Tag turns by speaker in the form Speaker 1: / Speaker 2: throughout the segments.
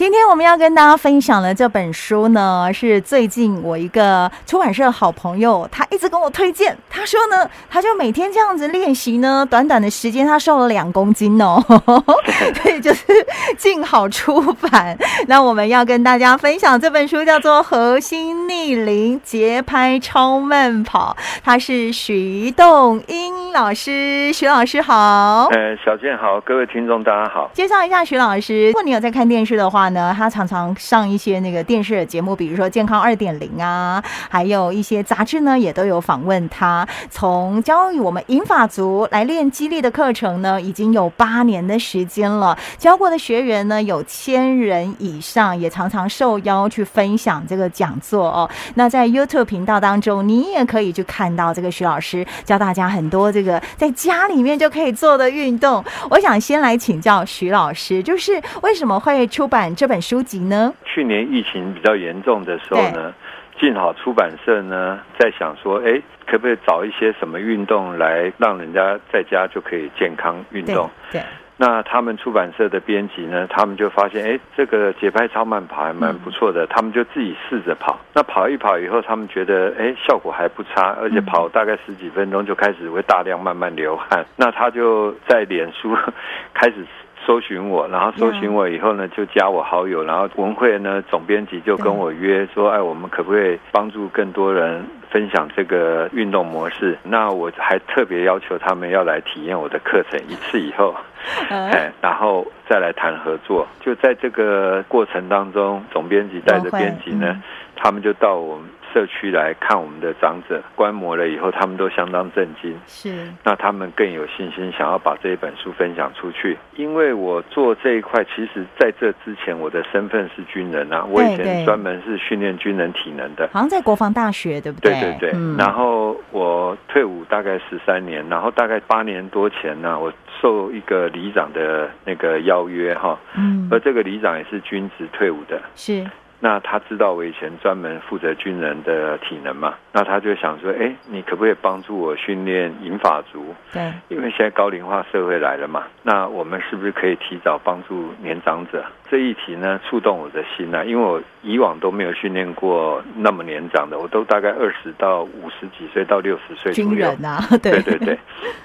Speaker 1: 今天我们要跟大家分享的这本书呢，是最近我一个出版社的好朋友，他一直跟我推荐。他说呢，他就每天这样子练习呢，短短的时间他瘦了两公斤哦。所以就是静好出版。那我们要跟大家分享这本书叫做《核心逆龄节拍超慢跑》，他是徐栋英老师，徐老师好。
Speaker 2: 呃，小健好，各位听众大家好。
Speaker 1: 介绍一下徐老师，如果你有在看电视的话。呢，他常常上一些那个电视的节目，比如说《健康二点零》啊，还有一些杂志呢，也都有访问他。从教育我们银发族来练肌力的课程呢，已经有八年的时间了。教过的学员呢，有千人以上，也常常受邀去分享这个讲座哦。那在 YouTube 频道当中，你也可以去看到这个徐老师教大家很多这个在家里面就可以做的运动。我想先来请教徐老师，就是为什么会出版这本书籍呢？
Speaker 2: 去年疫情比较严重的时候呢，静好出版社呢在想说，哎，可不可以找一些什么运动来让人家在家就可以健康运动？
Speaker 1: 对。对
Speaker 2: 那他们出版社的编辑呢，他们就发现，哎，这个节拍超慢跑还蛮不错的，嗯、他们就自己试着跑。那跑一跑以后，他们觉得，哎，效果还不差，而且跑大概十几分钟就开始会大量慢慢流汗。那他就在脸书 开始。搜寻我，然后搜寻我以后呢，就加我好友，然后文慧呢总编辑就跟我约说，哎，我们可不可以帮助更多人分享这个运动模式？那我还特别要求他们要来体验我的课程一次以后，哎，然后再来谈合作。就在这个过程当中，总编辑带着编辑呢，他们就到我们。社区来看我们的长者，观摩了以后，他们都相当震惊。
Speaker 1: 是，
Speaker 2: 那他们更有信心，想要把这一本书分享出去。因为我做这一块，其实在这之前，我的身份是军人啊。我以前专门是训练军人体能的，
Speaker 1: 好像在国防大学，对不对？
Speaker 2: 对对对。嗯、然后我退伍大概十三年，然后大概八年多前呢，我受一个里长的那个邀约哈，嗯，而这个里长也是军职退伍的，
Speaker 1: 是。
Speaker 2: 那他知道我以前专门负责军人的体能嘛？那他就想说，哎，你可不可以帮助我训练银发族？
Speaker 1: 对，
Speaker 2: 因为现在高龄化社会来了嘛。那我们是不是可以提早帮助年长者？这一题呢，触动我的心啊，因为我以往都没有训练过那么年长的，我都大概二十到五十几岁到六十岁左右。
Speaker 1: 军人啊，对
Speaker 2: 对对对。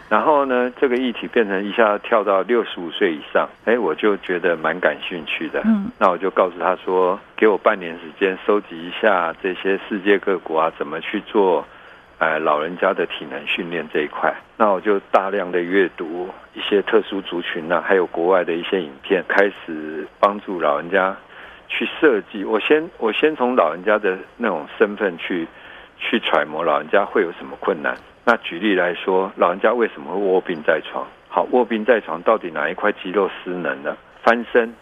Speaker 2: 然后呢，这个议题变成一下跳到六十五岁以上，哎，我就觉得蛮感兴趣的。嗯，那我就告诉他说，给我半年时间，收集一下这些世界各国啊怎么去做，呃，老人家的体能训练这一块。那我就大量的阅读一些特殊族群啊，还有国外的一些影片，开始帮助老人家去设计。我先我先从老人家的那种身份去去揣摩老人家会有什么困难。那举例来说，老人家为什么会卧病在床？好，卧病在床到底哪一块肌肉失能了？翻身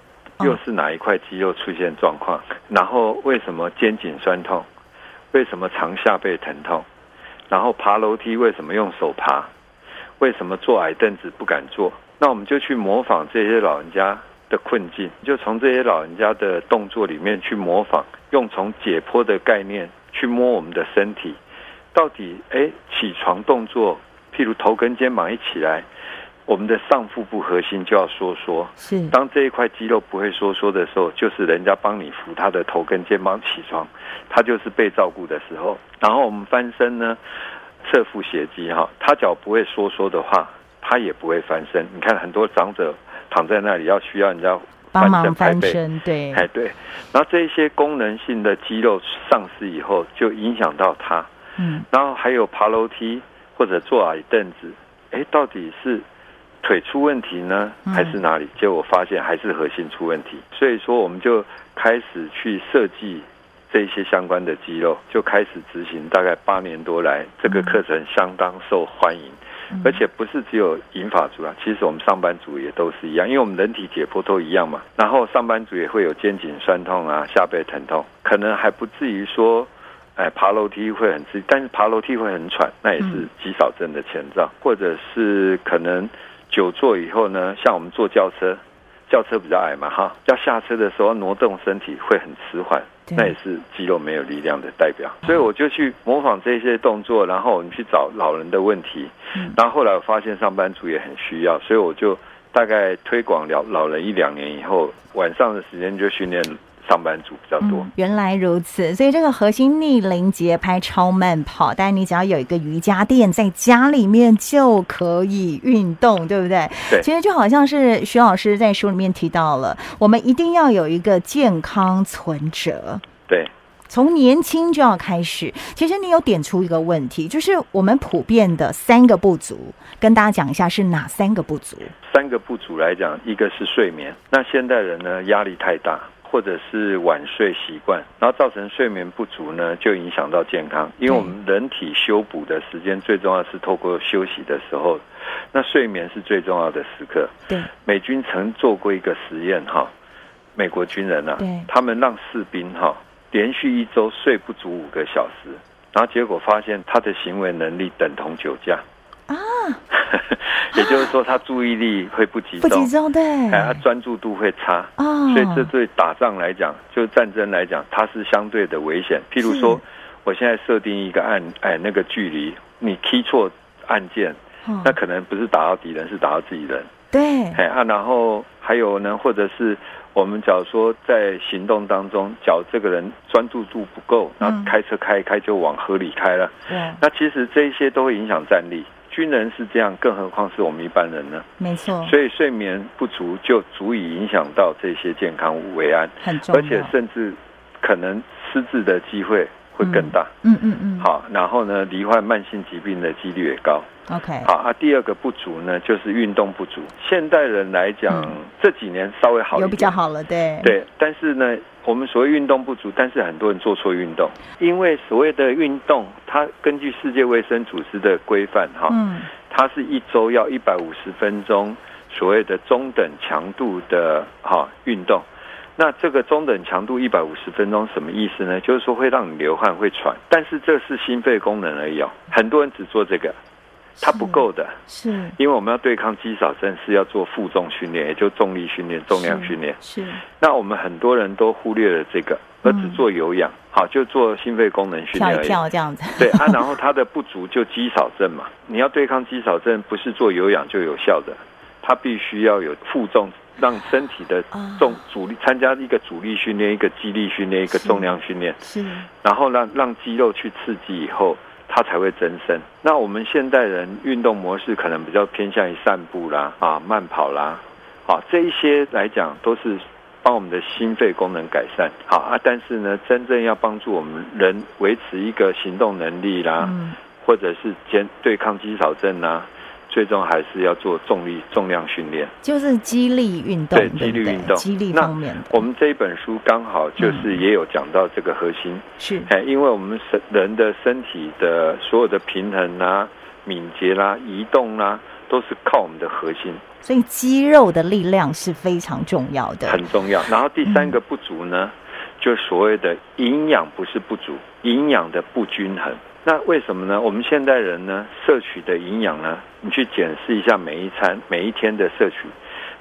Speaker 2: 又是哪一块肌肉出现状况？然后为什么肩颈酸痛？为什么长下背疼痛？然后爬楼梯为什么用手爬？为什么坐矮凳子不敢坐？那我们就去模仿这些老人家的困境，就从这些老人家的动作里面去模仿，用从解剖的概念去摸我们的身体。到底哎，起床动作，譬如头跟肩膀一起来，我们的上腹部核心就要收缩。
Speaker 1: 是，
Speaker 2: 当这一块肌肉不会收缩的时候，就是人家帮你扶他的头跟肩膀起床，他就是被照顾的时候。然后我们翻身呢，侧腹斜肌哈，他脚不会收缩的话，他也不会翻身。你看很多长者躺在那里，要需要人家帮忙翻身
Speaker 1: 对，
Speaker 2: 哎对。然后这一些功能性的肌肉丧失以后，就影响到他。嗯，然后还有爬楼梯或者坐矮凳子，哎，到底是腿出问题呢，还是哪里？结果我发现还是核心出问题。所以说，我们就开始去设计这些相关的肌肉，就开始执行。大概八年多来，这个课程相当受欢迎，而且不是只有银发族啊，其实我们上班族也都是一样，因为我们人体解剖都一样嘛。然后上班族也会有肩颈酸痛啊、下背疼痛，可能还不至于说。哎，爬楼梯会很刺激，但是爬楼梯会很喘，那也是肌少症的前兆，嗯、或者是可能久坐以后呢，像我们坐轿车，轿车比较矮嘛，哈，要下车的时候挪动身体会很迟缓，那也是肌肉没有力量的代表。所以我就去模仿这些动作，然后我们去找老人的问题，然后后来我发现上班族也很需要，所以我就大概推广了老人一两年以后，晚上的时间就训练。上班族比较多。
Speaker 1: 嗯，原来如此，所以这个核心逆龄节拍超慢跑，但你只要有一个瑜伽垫，在家里面就可以运动，对不对？
Speaker 2: 对，
Speaker 1: 其实就好像是徐老师在书里面提到了，我们一定要有一个健康存折。
Speaker 2: 对，
Speaker 1: 从年轻就要开始。其实你有点出一个问题，就是我们普遍的三个不足，跟大家讲一下是哪三个不足？
Speaker 2: 三个不足来讲，一个是睡眠，那现代人呢，压力太大。或者是晚睡习惯，然后造成睡眠不足呢，就影响到健康。因为我们人体修补的时间最重要是透过休息的时候，那睡眠是最重要的时刻。
Speaker 1: 对，
Speaker 2: 美军曾做过一个实验哈，美国军人啊，他们让士兵哈连续一周睡不足五个小时，然后结果发现他的行为能力等同酒驾。啊，也就是说，他注意力会不集中，
Speaker 1: 不集中，对，
Speaker 2: 哎，他专注度会差，哦，所以这对打仗来讲，就战争来讲，它是相对的危险。譬如说，我现在设定一个按，哎，那个距离，你 key 错按键，那可能不是打到敌人，是打到自己人。
Speaker 1: 对，
Speaker 2: 哎啊，然后还有呢，或者是我们假如说在行动当中，假如这个人专注度不够，然后开车开一开就往河里开了，
Speaker 1: 对，
Speaker 2: 那其实这一些都会影响战力。军人是这样，更何况是我们一般人呢？
Speaker 1: 没错，
Speaker 2: 所以睡眠不足就足以影响到这些健康维安，
Speaker 1: 很重要，
Speaker 2: 而且甚至可能失智的机会会更大。
Speaker 1: 嗯嗯嗯。
Speaker 2: 好，然后呢，罹患慢性疾病的几率也高。
Speaker 1: OK。
Speaker 2: 好啊，第二个不足呢，就是运动不足。现代人来讲，嗯、这几年稍微好一点，
Speaker 1: 有比较好了，对
Speaker 2: 对，但是呢。我们所谓运动不足，但是很多人做错运动，因为所谓的运动，它根据世界卫生组织的规范，哈，嗯，它是一周要一百五十分钟，所谓的中等强度的哈运动。那这个中等强度一百五十分钟什么意思呢？就是说会让你流汗、会喘，但是这是心肺功能而已哦。很多人只做这个。它不够的，
Speaker 1: 是，
Speaker 2: 因为我们要对抗肌少症，是要做负重训练，也就重力训练、重量训练。
Speaker 1: 是，
Speaker 2: 那我们很多人都忽略了这个，而只做有氧，好，就做心肺功能训练而已。
Speaker 1: 跳这样子。
Speaker 2: 对啊，然后它的不足就肌少症嘛。你要对抗肌少症，不是做有氧就有效的，它必须要有负重，让身体的重阻力参加一个阻力训练、一个肌力训练、一个重量训练。
Speaker 1: 是，
Speaker 2: 然后让让肌肉去刺激以后。它才会增生。那我们现代人运动模式可能比较偏向于散步啦、啊慢跑啦，好这一些来讲都是帮我们的心肺功能改善。好啊，但是呢，真正要帮助我们人维持一个行动能力啦，或者是兼对抗肌少症啦。最终还是要做重力重量训练，
Speaker 1: 就是肌力运动，对，
Speaker 2: 肌力运动，
Speaker 1: 肌力方面。
Speaker 2: 我们这一本书刚好就是也有讲到这个核心，
Speaker 1: 是，
Speaker 2: 哎，因为我们身人的身体的所有的平衡啊、敏捷啦、移动啦，都是靠我们的核心。
Speaker 1: 所以肌肉的力量是非常重要的，
Speaker 2: 很重要。然后第三个不足呢，就所谓的营养不是不足，营养的不均衡。那为什么呢？我们现代人呢，摄取的营养呢，你去检视一下每一餐、每一天的摄取，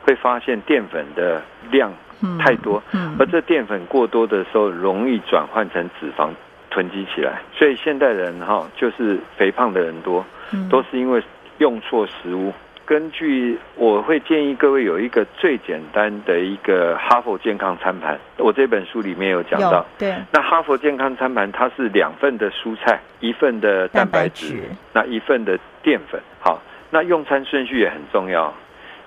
Speaker 2: 会发现淀粉的量太多，而这淀粉过多的时候，容易转换成脂肪囤积起来。所以现代人哈，就是肥胖的人多，都是因为用错食物。根据我会建议各位有一个最简单的一个哈佛健康餐盘，我这本书里面有讲到。
Speaker 1: 对，
Speaker 2: 那哈佛健康餐盘它是两份的蔬菜，一份的蛋白质，那一份的淀粉。好，那用餐顺序也很重要。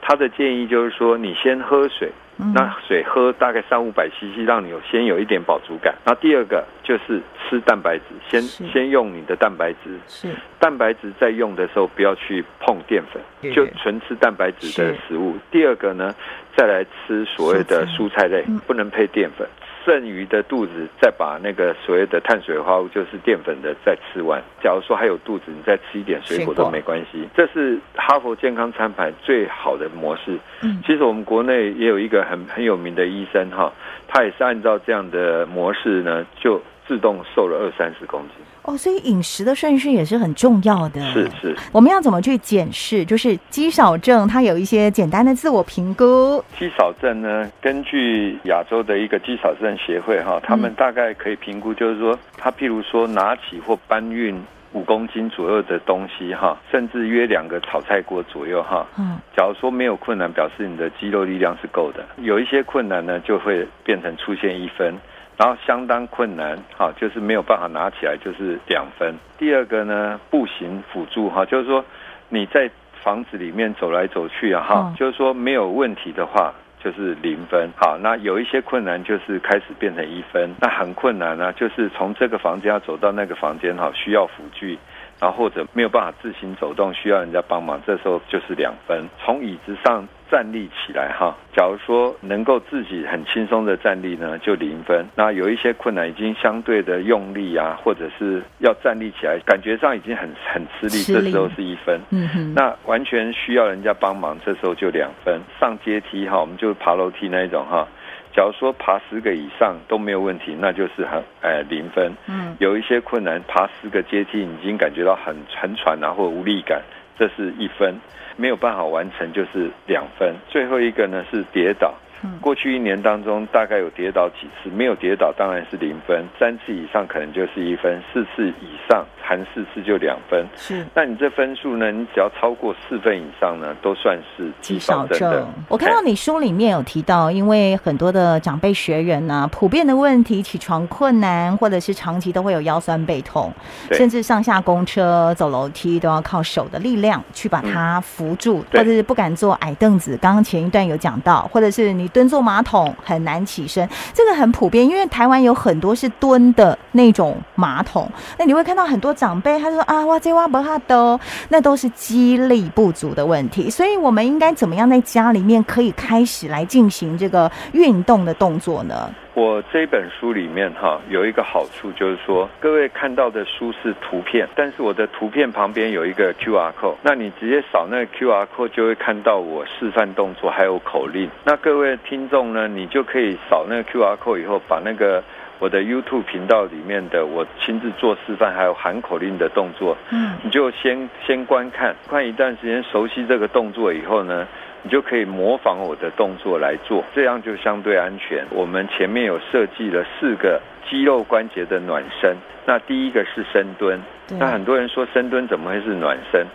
Speaker 2: 他的建议就是说，你先喝水。那水喝大概三五百 CC，让你有先有一点饱足感。那第二个就是吃蛋白质，先先用你的蛋白质。
Speaker 1: 是
Speaker 2: 蛋白质在用的时候不要去碰淀粉，就纯吃蛋白质的食物。第二个呢，再来吃所谓的蔬菜类，不能配淀粉。剩余的肚子再把那个所谓的碳水化合物，就是淀粉的再吃完。假如说还有肚子，你再吃一点水果都没关系。这是哈佛健康餐盘最好的模式。嗯，其实我们国内也有一个很很有名的医生哈，他也是按照这样的模式呢，就自动瘦了二三十公斤。
Speaker 1: 哦，所以饮食的顺序也是很重要的。
Speaker 2: 是是，
Speaker 1: 我们要怎么去检视？就是肌少症，它有一些简单的自我评估。
Speaker 2: 肌少症呢，根据亚洲的一个肌少症协会哈，他们大概可以评估，就是说，他譬如说拿起或搬运五公斤左右的东西哈，甚至约两个炒菜锅左右哈。嗯，假如说没有困难，表示你的肌肉力量是够的。有一些困难呢，就会变成出现一分，然后相当困难哈，就是没有办法拿起来，就是两分。第二个呢，步行辅助哈，就是说你在房子里面走来走去啊哈，就是说没有问题的话。就是零分，好，那有一些困难就是开始变成一分，那很困难呢，就是从这个房间要走到那个房间哈，需要辅具。然后或者没有办法自行走动，需要人家帮忙，这时候就是两分。从椅子上站立起来哈，假如说能够自己很轻松的站立呢，就零分。那有一些困难，已经相对的用力啊，或者是要站立起来，感觉上已经很很吃力，这时候是一分。嗯哼。那完全需要人家帮忙，这时候就两分。上阶梯哈，我们就爬楼梯那一种哈。假如说爬十个以上都没有问题，那就是很哎零分。嗯，有一些困难，爬十个阶梯已经感觉到很很喘啊，或无力感，这是一分。没有办法完成就是两分。最后一个呢是跌倒。过去一年当中，大概有跌倒几次？没有跌倒当然是零分，三次以上可能就是一分，四次以上含四次就两分。是，那你这分数呢？你只要超过四分以上呢，都算是极少症。
Speaker 1: 我看到你书里面有提到，因为很多的长辈学员呢、啊，普遍的问题，起床困难，或者是长期都会有腰酸背痛，甚至上下公车、走楼梯都要靠手的力量去把它扶住，嗯、或者是不敢坐矮凳子。刚刚前一段有讲到，或者是你。蹲坐马桶很难起身，这个很普遍，因为台湾有很多是蹲的那种马桶。那你会看到很多长辈，他说啊，哇这哇不哈的，那都是肌力不足的问题。所以，我们应该怎么样在家里面可以开始来进行这个运动的动作呢？
Speaker 2: 我这本书里面哈有一个好处，就是说各位看到的书是图片，但是我的图片旁边有一个 QR code，那你直接扫那个 QR code 就会看到我示范动作还有口令。那各位听众呢，你就可以扫那个 QR code 以后，把那个我的 YouTube 频道里面的我亲自做示范还有喊口令的动作，嗯，你就先先观看，看一段时间熟悉这个动作以后呢。你就可以模仿我的动作来做，这样就相对安全。我们前面有设计了四个肌肉关节的暖身，那第一个是深蹲。那很多人说深蹲怎么会是暖身？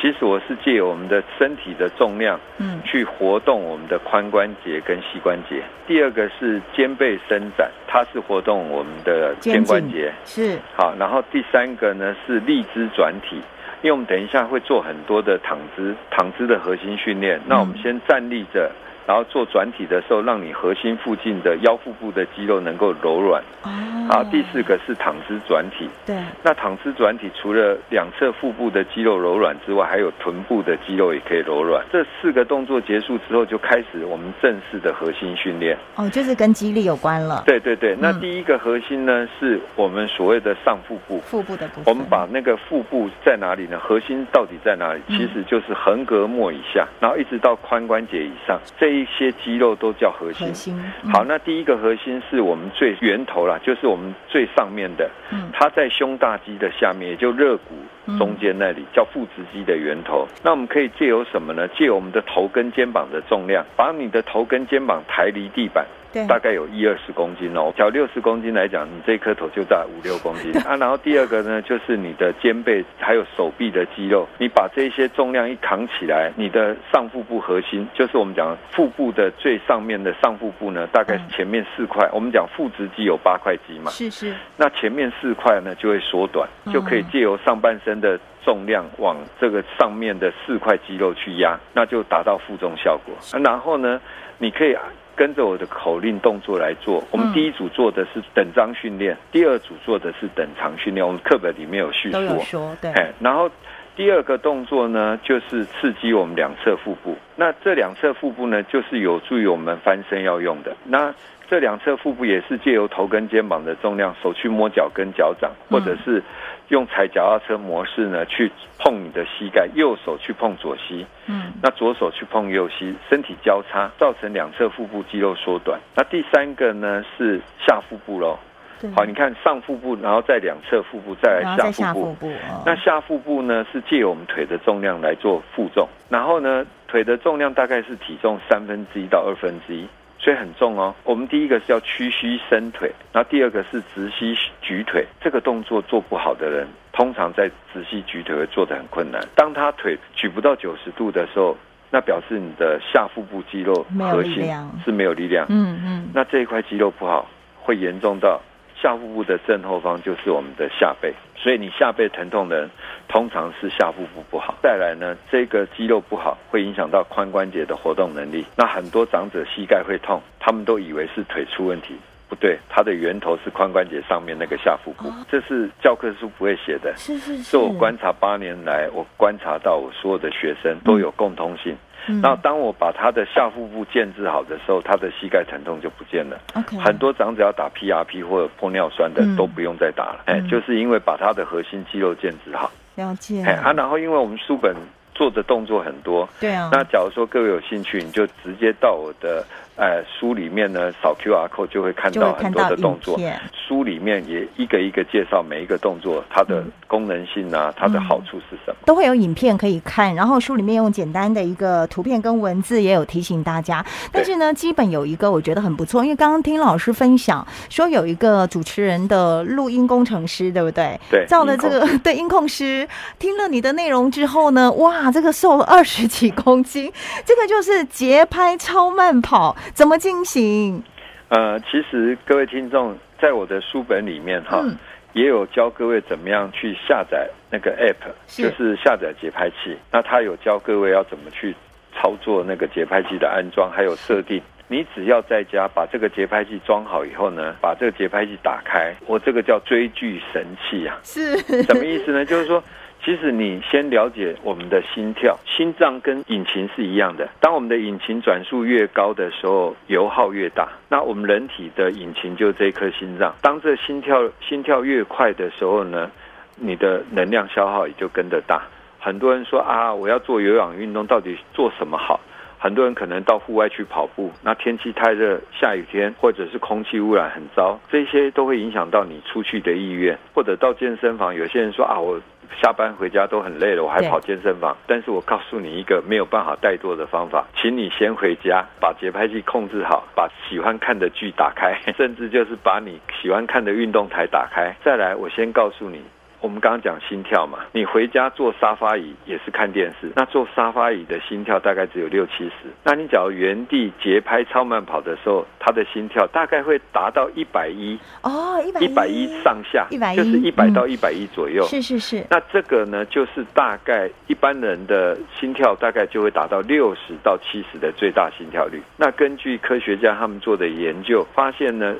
Speaker 2: 其实我是借由我们的身体的重量，嗯，去活动我们的髋关节跟膝关节。第二个是肩背伸展，它是活动我们的肩关节。是。好，然后第三个呢是立姿转体。因为我们等一下会做很多的躺姿，躺姿的核心训练。那我们先站立着。然后做转体的时候，让你核心附近的腰腹部的肌肉能够柔软。哦。好，第四个是躺姿转体。对。那躺姿转体除了两侧腹部的肌肉柔软之外，还有臀部的肌肉也可以柔软。这四个动作结束之后，就开始我们正式的核心训练。哦，就是跟肌力有关了。对对对。那第一个核心呢，是我们所谓的上腹部。腹部的部分。我们把那个腹部在哪里呢？核心到底在哪里？其实就是横膈膜以下，然后一直到髋关节以上这一。一些肌肉都叫核心。核心嗯、好，那第一个核心是我们最源头啦，就是我们最上面的，嗯、它在胸大肌的下面，也就肋骨中间那里，叫腹直肌的源头。那我们可以借由什么呢？借由我们的头跟肩膀的重量，把你的头跟肩膀抬离地板。对，大概有一二十公斤哦。小六十公斤来讲，你这颗头就在五六公斤 啊。然后第二个呢，就是你的肩背还有手臂的肌肉，你把这些重量一扛起来，你的上腹部核心，就是我们讲腹部的最上面的上腹部呢，大概是前面四块。我们讲腹直肌有八块肌嘛，是是。那前面四块呢，就会缩短，就可以借由上半身的重量往这个上面的四块肌肉去压，那就达到负重效果。然后呢，你可以。跟着我的口令动作来做。我们第一组做的是等张训练，第二组做的是等长训练。我们课本里面有叙述。都有说，对。然后第二个动作呢，就是刺激我们两侧腹部。那这两侧腹部呢，就是有助于我们翻身要用的。那这两侧腹部也是借由头跟肩膀的重量，手去摸脚跟脚掌，或者是。用踩脚踏车模式呢，去碰你的膝盖，右手去碰左膝，嗯，那左手去碰右膝，身体交叉，造成两侧腹部肌肉缩短。那第三个呢是下腹部喽，对好，你看上腹部，然后在两侧腹部，再来下腹部。下腹部哦、那下腹部呢是借我们腿的重量来做负重，然后呢腿的重量大概是体重三分之一到二分之一。所以很重哦。我们第一个是要屈膝伸腿，然后第二个是直膝举腿。这个动作做不好的人，通常在直膝举腿会做得很困难。当他腿举不到九十度的时候，那表示你的下腹部肌肉核心是没有力量。嗯嗯。那这一块肌肉不好，会严重到下腹部的正后方就是我们的下背。所以你下背疼痛的人，通常是下腹部不好。再来呢，这个肌肉不好会影响到髋关节的活动能力。那很多长者膝盖会痛，他们都以为是腿出问题。不对，它的源头是髋关节上面那个下腹部，这是教科书不会写的。是是是，是我观察八年来，我观察到我所有的学生都有共通性。那当我把他的下腹部建置好的时候，他的膝盖疼痛就不见了。很多长者要打 PRP 或者玻尿酸的都不用再打了。哎，就是因为把他的核心肌肉建置好。
Speaker 1: 了解。
Speaker 2: 哎啊，然后因为我们书本做的动作很多，对啊。那假如说各位有兴趣，你就直接到我的。哎，书里面呢，扫 QR code 就会看到很多的动作。书里面也一个一个介绍每一个动作它的功能性啊，它的好处是什么，
Speaker 1: 都会有影片可以看。然后书里面用简单的一个图片跟文字也有提醒大家。但是呢，基本有一个我觉得很不错，因为刚刚听老师分享说有一个主持人的录音工程师，对不对？
Speaker 2: 对，
Speaker 1: 照了这个 对音控师听了你的内容之后呢，哇，这个瘦了二十几公斤，这个就是节拍超慢跑。怎么进行？
Speaker 2: 呃，其实各位听众，在我的书本里面哈，嗯、也有教各位怎么样去下载那个 app，是就是下载节拍器。那他有教各位要怎么去操作那个节拍器的安装，还有设定。你只要在家把这个节拍器装好以后呢，把这个节拍器打开，我这个叫追剧神器啊，是什么意思呢？就是说。其实你先了解我们的心跳，心脏跟引擎是一样的。当我们的引擎转速越高的时候，油耗越大。那我们人体的引擎就这一颗心脏。当这心跳心跳越快的时候呢，你的能量消耗也就跟着大。很多人说啊，我要做有氧运动，到底做什么好？很多人可能到户外去跑步，那天气太热，下雨天或者是空气污染很糟，这些都会影响到你出去的意愿。或者到健身房，有些人说啊，我。下班回家都很累了，我还跑健身房。但是我告诉你一个没有办法怠惰的方法，请你先回家，把节拍器控制好，把喜欢看的剧打开，甚至就是把你喜欢看的运动台打开。再来，我先告诉你。我们刚刚讲心跳嘛，你回家坐沙发椅也是看电视，那坐沙发椅的心跳大概只有六七十，那你只要原地节拍超慢跑的时候，他的心跳大概会达到一百一
Speaker 1: 哦，一百
Speaker 2: 一百一上下，一百一就是一百到一百一左右，
Speaker 1: 是是是。
Speaker 2: 那这个呢，就是大概一般人的心跳大概就会达到六十到七十的最大心跳率。那根据科学家他们做的研究发现呢。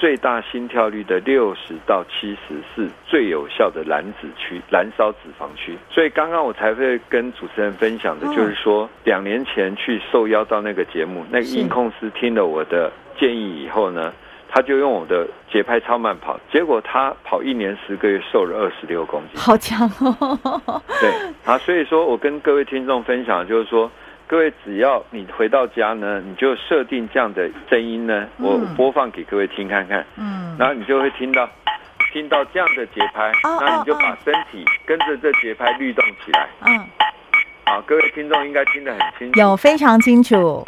Speaker 2: 最大心跳率的六十到七十是最有效的燃脂区、燃烧脂肪区。所以刚刚我才会跟主持人分享的，就是说两年前去受邀到那个节目，那个音控师听了我的建议以后呢，他就用我的节拍超慢跑，结果他跑一年十个月瘦了二十六公斤，
Speaker 1: 好强哦！
Speaker 2: 对啊，所以说我跟各位听众分享，就是说。各位，只要你回到家呢，你就设定这样的声音呢，我播放给各位听看看。嗯，然后你就会听到，听到这样的节拍，那你就把身体跟着这节拍律动起来。嗯，好，各位听众应该听得很清楚，
Speaker 1: 有非常清楚。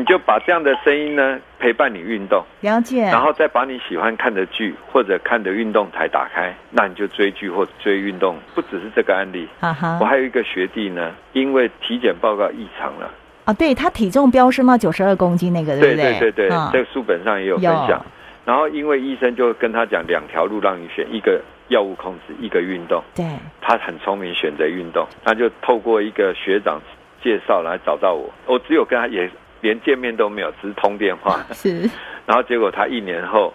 Speaker 2: 你就把这样的声音呢陪伴你运动，
Speaker 1: 了解，
Speaker 2: 然后再把你喜欢看的剧或者看的运动台打开，那你就追剧或追运动。不只是这个案例，啊哈，我还有一个学弟呢，因为体检报告异常了，
Speaker 1: 啊，对他体重飙升到九十二公斤那个，对不对？
Speaker 2: 对对对对，这个书本上也有分享。然后因为医生就跟他讲两条路让你选，一个药物控制，一个运动。对，他很聪明，选择运动，他就透过一个学长介绍来找到我，我只有跟他也。连见面都没有，只是通电话。是，然后结果他一年后，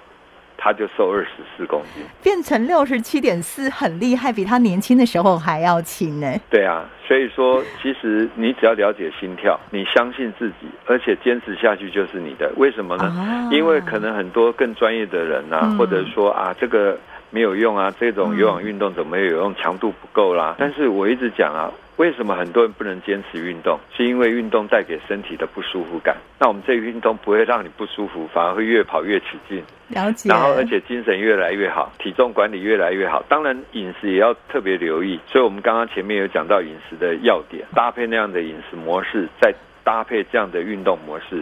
Speaker 2: 他就瘦二十四公斤，
Speaker 1: 变成六十七点四，很厉害，比他年轻的时候还要轻呢。
Speaker 2: 对啊，所以说其实你只要了解心跳，你相信自己，而且坚持下去就是你的。为什么呢？啊、因为可能很多更专业的人啊，嗯、或者说啊，这个没有用啊，这种有氧运动怎么有用？强度不够啦。但是我一直讲啊。为什么很多人不能坚持运动？是因为运动带给身体的不舒服感。那我们这个运动不会让你不舒服，反而会越跑越起劲。
Speaker 1: 了解。
Speaker 2: 然后而且精神越来越好，体重管理越来越好。当然饮食也要特别留意。所以我们刚刚前面有讲到饮食的要点，搭配那样的饮食模式，再搭配这样的运动模式，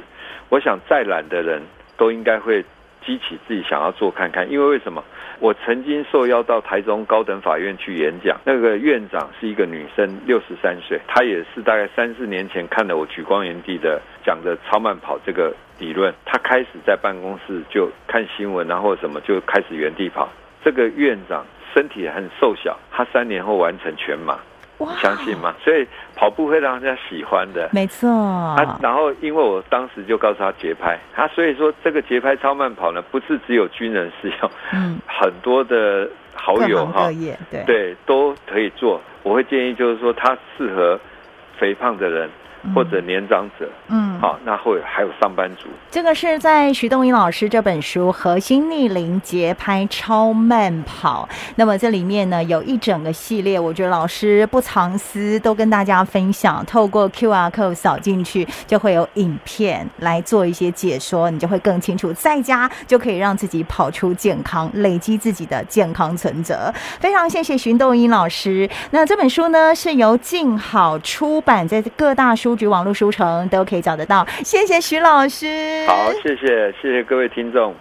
Speaker 2: 我想再懒的人都应该会激起自己想要做看看。因为为什么？我曾经受邀到台中高等法院去演讲，那个院长是一个女生，六十三岁，她也是大概三四年前看了我举光原地的讲的超慢跑这个理论，她开始在办公室就看新闻，然后什么就开始原地跑。这个院长身体很瘦小，他三年后完成全马。相信吗？所以跑步会让人家喜欢的，
Speaker 1: 没错。
Speaker 2: 啊，然后因为我当时就告诉他节拍，他所以说这个节拍超慢跑呢，不是只有军人适用，嗯，很多的好友哈，对对都可以做。我会建议就是说，他适合肥胖的人。或者年长者，嗯，好，那会还有上班族。
Speaker 1: 这个是在徐东英老师这本书《核心逆龄节拍超慢跑》。那么这里面呢，有一整个系列，我觉得老师不藏私，都跟大家分享。透过 QR code 扫进去，就会有影片来做一些解说，你就会更清楚。在家就可以让自己跑出健康，累积自己的健康存折。非常谢谢徐东英老师。那这本书呢，是由静好出版，在各大书。局、网络书城都可以找得谢谢徐老师。
Speaker 2: 好，谢谢，谢谢各位听众。